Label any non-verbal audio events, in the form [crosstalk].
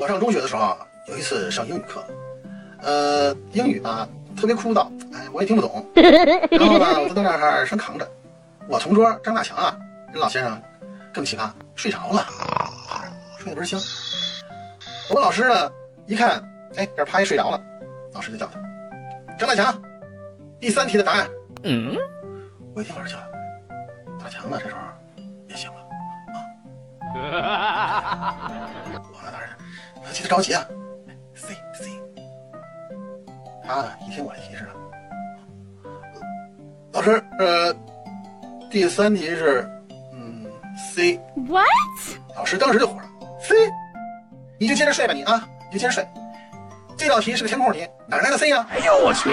我上中学的时候啊，有一次上英语课，呃，英语吧特别枯燥，哎，我也听不懂。[laughs] 然后呢，我在那儿生扛着，我同桌张大强啊，这老先生更奇葩，睡着了，睡得倍儿香。我们老师呢，一看，哎，这趴一睡着了，老师就叫他张大强，第三题的答案。嗯，我一听老师叫，大强呢，这时候 [laughs] 啊。我当时急得着急啊，C C。他呢一听我的提示了，老师，呃，第三题是，嗯，C。What？老师当时就火了，C，你就接着睡吧你啊，你就接着睡。这道题是个填空题，哪来的 C 呀、哎呦我去！